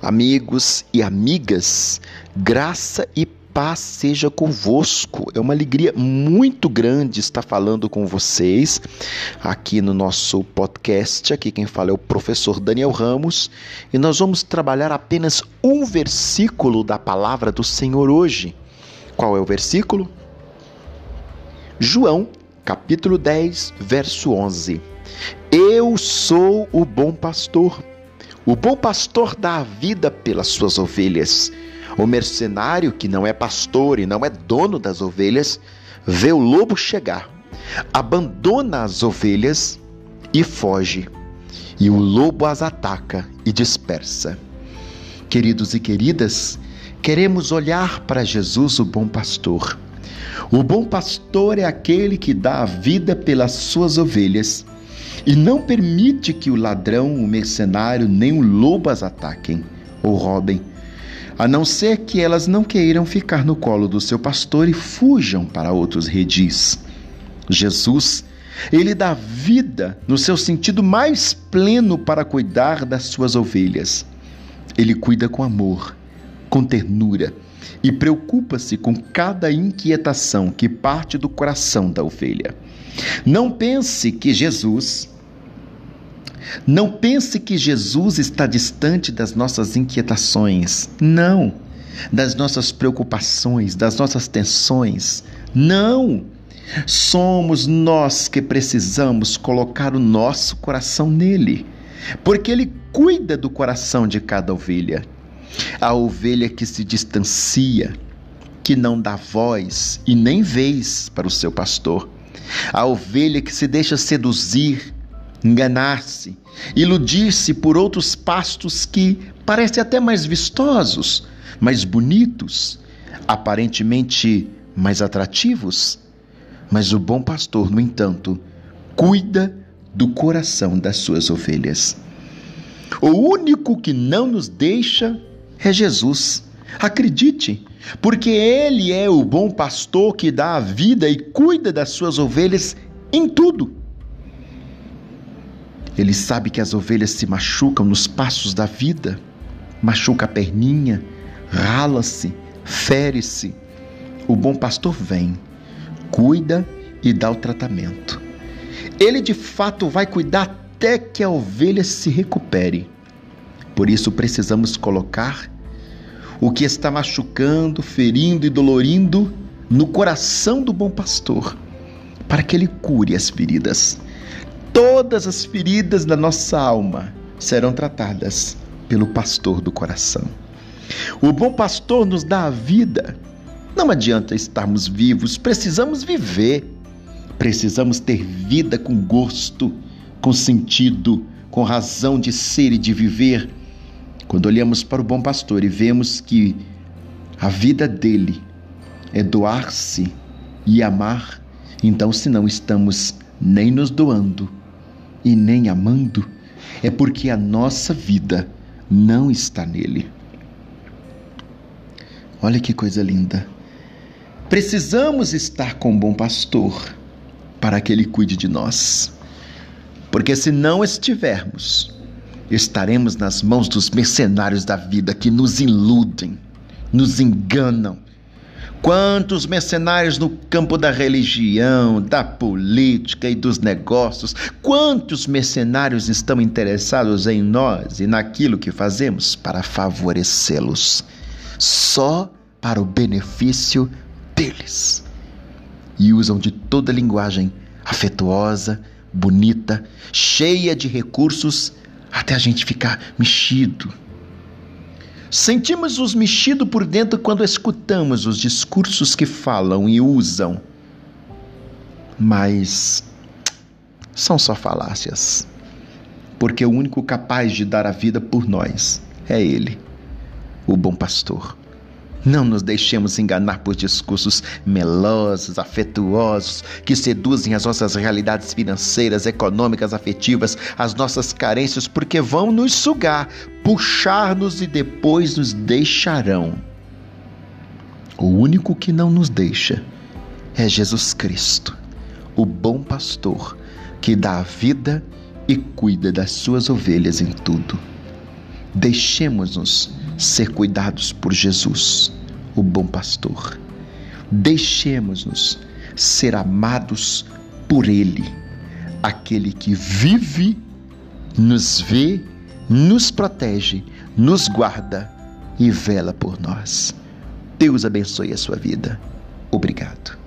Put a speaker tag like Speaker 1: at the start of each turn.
Speaker 1: Amigos e amigas, graça e paz seja convosco. É uma alegria muito grande estar falando com vocês aqui no nosso podcast. Aqui quem fala é o professor Daniel Ramos e nós vamos trabalhar apenas um versículo da palavra do Senhor hoje. Qual é o versículo? João, capítulo 10, verso 11. Eu sou o bom pastor. O bom pastor dá a vida pelas suas ovelhas. O mercenário, que não é pastor e não é dono das ovelhas, vê o lobo chegar, abandona as ovelhas e foge. E o lobo as ataca e dispersa. Queridos e queridas, queremos olhar para Jesus, o bom pastor. O bom pastor é aquele que dá a vida pelas suas ovelhas e não permite que o ladrão, o mercenário, nem o lobo as ataquem ou roubem, a não ser que elas não queiram ficar no colo do seu pastor e fujam para outros redis. Jesus, ele dá vida no seu sentido mais pleno para cuidar das suas ovelhas. Ele cuida com amor, com ternura e preocupa-se com cada inquietação que parte do coração da ovelha. Não pense que Jesus não pense que Jesus está distante das nossas inquietações. Não. Das nossas preocupações, das nossas tensões. Não. Somos nós que precisamos colocar o nosso coração nele, porque ele cuida do coração de cada ovelha. A ovelha que se distancia, que não dá voz e nem vez para o seu pastor. A ovelha que se deixa seduzir, enganar-se, iludir-se por outros pastos que parecem até mais vistosos, mais bonitos, aparentemente mais atrativos. Mas o bom pastor, no entanto, cuida do coração das suas ovelhas. O único que não nos deixa é Jesus. Acredite, porque Ele é o bom pastor que dá a vida e cuida das suas ovelhas em tudo. Ele sabe que as ovelhas se machucam nos passos da vida, machuca a perninha, rala-se, fere-se. O bom pastor vem, cuida e dá o tratamento. Ele de fato vai cuidar até que a ovelha se recupere. Por isso precisamos colocar o que está machucando, ferindo e dolorindo no coração do bom pastor, para que ele cure as feridas. Todas as feridas da nossa alma serão tratadas pelo pastor do coração. O bom pastor nos dá a vida. Não adianta estarmos vivos, precisamos viver. Precisamos ter vida com gosto, com sentido, com razão de ser e de viver quando olhamos para o bom pastor e vemos que a vida dele é doar-se e amar, então, se não estamos nem nos doando e nem amando, é porque a nossa vida não está nele. Olha que coisa linda. Precisamos estar com o bom pastor para que ele cuide de nós. Porque se não estivermos, estaremos nas mãos dos mercenários da vida que nos iludem, nos enganam. Quantos mercenários no campo da religião, da política e dos negócios, quantos mercenários estão interessados em nós e naquilo que fazemos para favorecê-los, só para o benefício deles. E usam de toda linguagem afetuosa, bonita, cheia de recursos até a gente ficar mexido. Sentimos-nos mexidos por dentro quando escutamos os discursos que falam e usam, mas são só falácias, porque o único capaz de dar a vida por nós é Ele, o bom pastor. Não nos deixemos enganar por discursos melosos, afetuosos, que seduzem as nossas realidades financeiras, econômicas, afetivas, as nossas carências, porque vão nos sugar, puxar-nos e depois nos deixarão. O único que não nos deixa é Jesus Cristo, o bom pastor, que dá a vida e cuida das suas ovelhas em tudo. Deixemos-nos ser cuidados por Jesus, o bom pastor. Deixemos-nos ser amados por Ele, aquele que vive, nos vê, nos protege, nos guarda e vela por nós. Deus abençoe a sua vida. Obrigado.